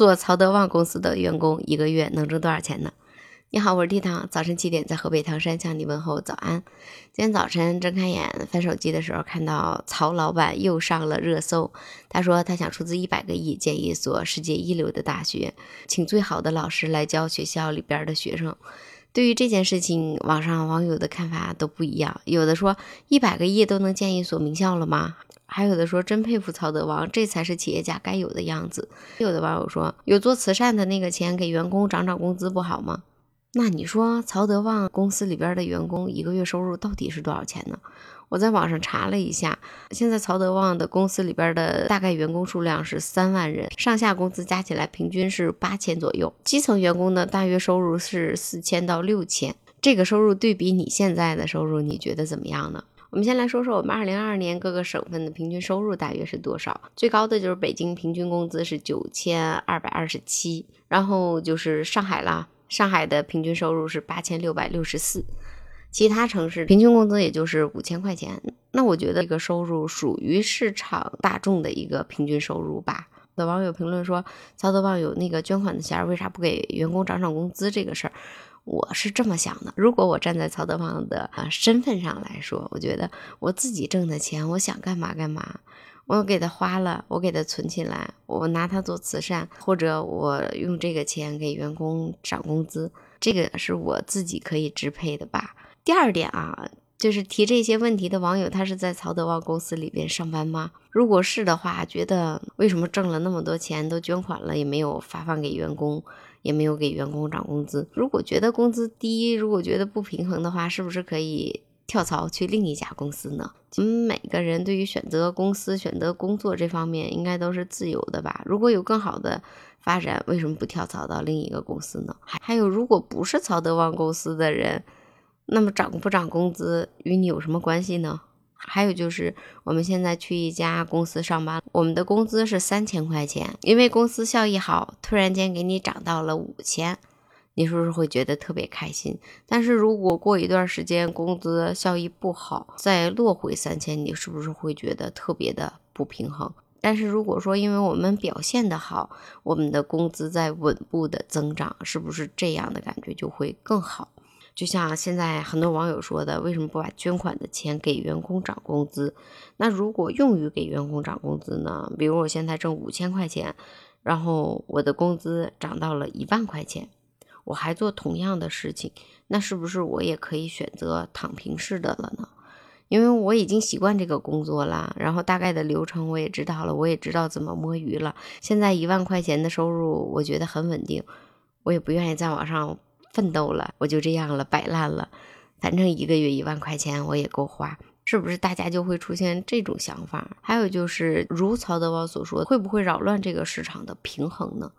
做曹德旺公司的员工一个月能挣多少钱呢？你好，我是地堂，早晨七点在河北唐山向你问候早安。今天早晨睁开眼翻手机的时候，看到曹老板又上了热搜。他说他想出资一百个亿建一所世界一流的大学，请最好的老师来教学校里边的学生。对于这件事情，网上网友的看法都不一样。有的说一百个亿都能建一所名校了吗？还有的说真佩服曹德旺，这才是企业家该有的样子。有的网友说有做慈善的那个钱给员工涨涨工资不好吗？那你说曹德旺公司里边的员工一个月收入到底是多少钱呢？我在网上查了一下，现在曹德旺的公司里边的大概员工数量是三万人，上下工资加起来平均是八千左右，基层员工呢大约收入是四千到六千。这个收入对比你现在的收入，你觉得怎么样呢？我们先来说说我们二零二二年各个省份的平均收入大约是多少？最高的就是北京，平均工资是九千二百二十七，然后就是上海啦，上海的平均收入是八千六百六十四。其他城市平均工资也就是五千块钱，那我觉得这个收入属于市场大众的一个平均收入吧。的网友评论说，曹德旺有那个捐款的钱，为啥不给员工涨涨工资？这个事儿，我是这么想的。如果我站在曹德旺的啊身份上来说，我觉得我自己挣的钱，我想干嘛干嘛，我给他花了，我给他存起来，我拿他做慈善，或者我用这个钱给员工涨工资，这个是我自己可以支配的吧。第二点啊，就是提这些问题的网友，他是在曹德旺公司里边上班吗？如果是的话，觉得为什么挣了那么多钱都捐款了，也没有发放给员工，也没有给员工涨工资？如果觉得工资低，如果觉得不平衡的话，是不是可以跳槽去另一家公司呢？我们每个人对于选择公司、选择工作这方面，应该都是自由的吧？如果有更好的发展，为什么不跳槽到另一个公司呢？还还有，如果不是曹德旺公司的人。那么涨不涨工资与你有什么关系呢？还有就是我们现在去一家公司上班，我们的工资是三千块钱，因为公司效益好，突然间给你涨到了五千，你是不是会觉得特别开心？但是如果过一段时间工资效益不好，再落回三千，你是不是会觉得特别的不平衡？但是如果说因为我们表现的好，我们的工资在稳步的增长，是不是这样的感觉就会更好？就像现在很多网友说的，为什么不把捐款的钱给员工涨工资？那如果用于给员工涨工资呢？比如我现在挣五千块钱，然后我的工资涨到了一万块钱，我还做同样的事情，那是不是我也可以选择躺平式的了呢？因为我已经习惯这个工作了，然后大概的流程我也知道了，我也知道怎么摸鱼了。现在一万块钱的收入，我觉得很稳定，我也不愿意再往上。奋斗了，我就这样了，摆烂了，反正一个月一万块钱我也够花，是不是？大家就会出现这种想法。还有就是，如曹德旺所说，会不会扰乱这个市场的平衡呢？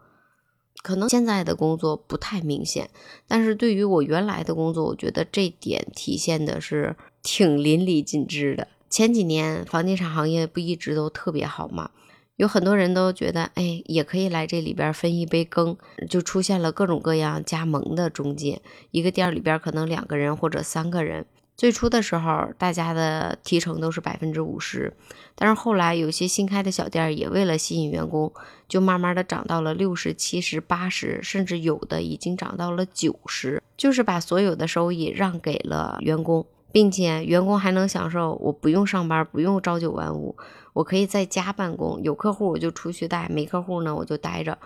可能现在的工作不太明显，但是对于我原来的工作，我觉得这点体现的是挺淋漓尽致的。前几年房地产行业不一直都特别好吗？有很多人都觉得，哎，也可以来这里边分一杯羹，就出现了各种各样加盟的中介。一个店里边可能两个人或者三个人。最初的时候，大家的提成都是百分之五十，但是后来有些新开的小店也为了吸引员工，就慢慢的涨到了六十七十八十，甚至有的已经涨到了九十，就是把所有的收益让给了员工。并且员工还能享受，我不用上班，不用朝九晚五，我可以在家办公。有客户我就出去带，没客户呢我就待着。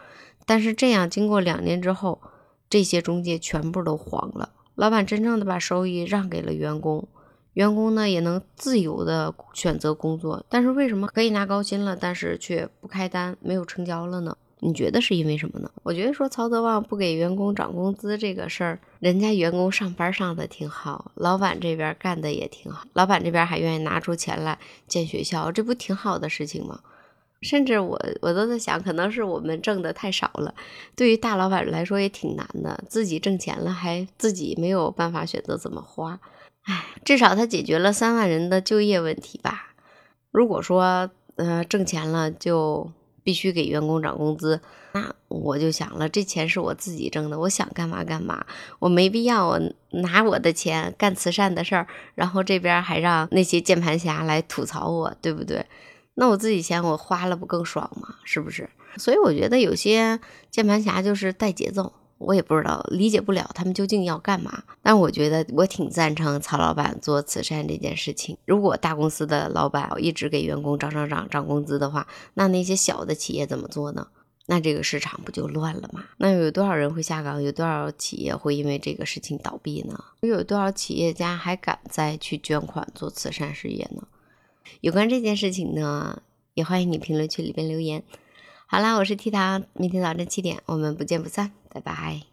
但是这样经过两年之后，这些中介全部都黄了。老板真正的把收益让给了员工，员工呢也能自由的选择工作。但是为什么可以拿高薪了，但是却不开单，没有成交了呢？你觉得是因为什么呢？我觉得说曹德旺不给员工涨工资这个事儿，人家员工上班上的挺好，老板这边干的也挺好，老板这边还愿意拿出钱来建学校，这不挺好的事情吗？甚至我我都在想，可能是我们挣的太少了，对于大老板来说也挺难的，自己挣钱了还自己没有办法选择怎么花，唉，至少他解决了三万人的就业问题吧。如果说呃挣钱了就。必须给员工涨工资，那我就想了，这钱是我自己挣的，我想干嘛干嘛，我没必要我拿我的钱干慈善的事儿，然后这边还让那些键盘侠来吐槽我，对不对？那我自己钱我花了不更爽吗？是不是？所以我觉得有些键盘侠就是带节奏，我也不知道理解不了他们究竟要干嘛。但我觉得我挺赞成曹老板做慈善这件事情。如果大公司的老板一直给员工涨涨涨涨工资的话，那那些小的企业怎么做呢？那这个市场不就乱了吗？那有多少人会下岗？有多少企业会因为这个事情倒闭呢？又有多少企业家还敢再去捐款做慈善事业呢？有关这件事情呢，也欢迎你评论区里边留言。好啦，我是 T 糖，明天早晨七点我们不见不散，拜拜。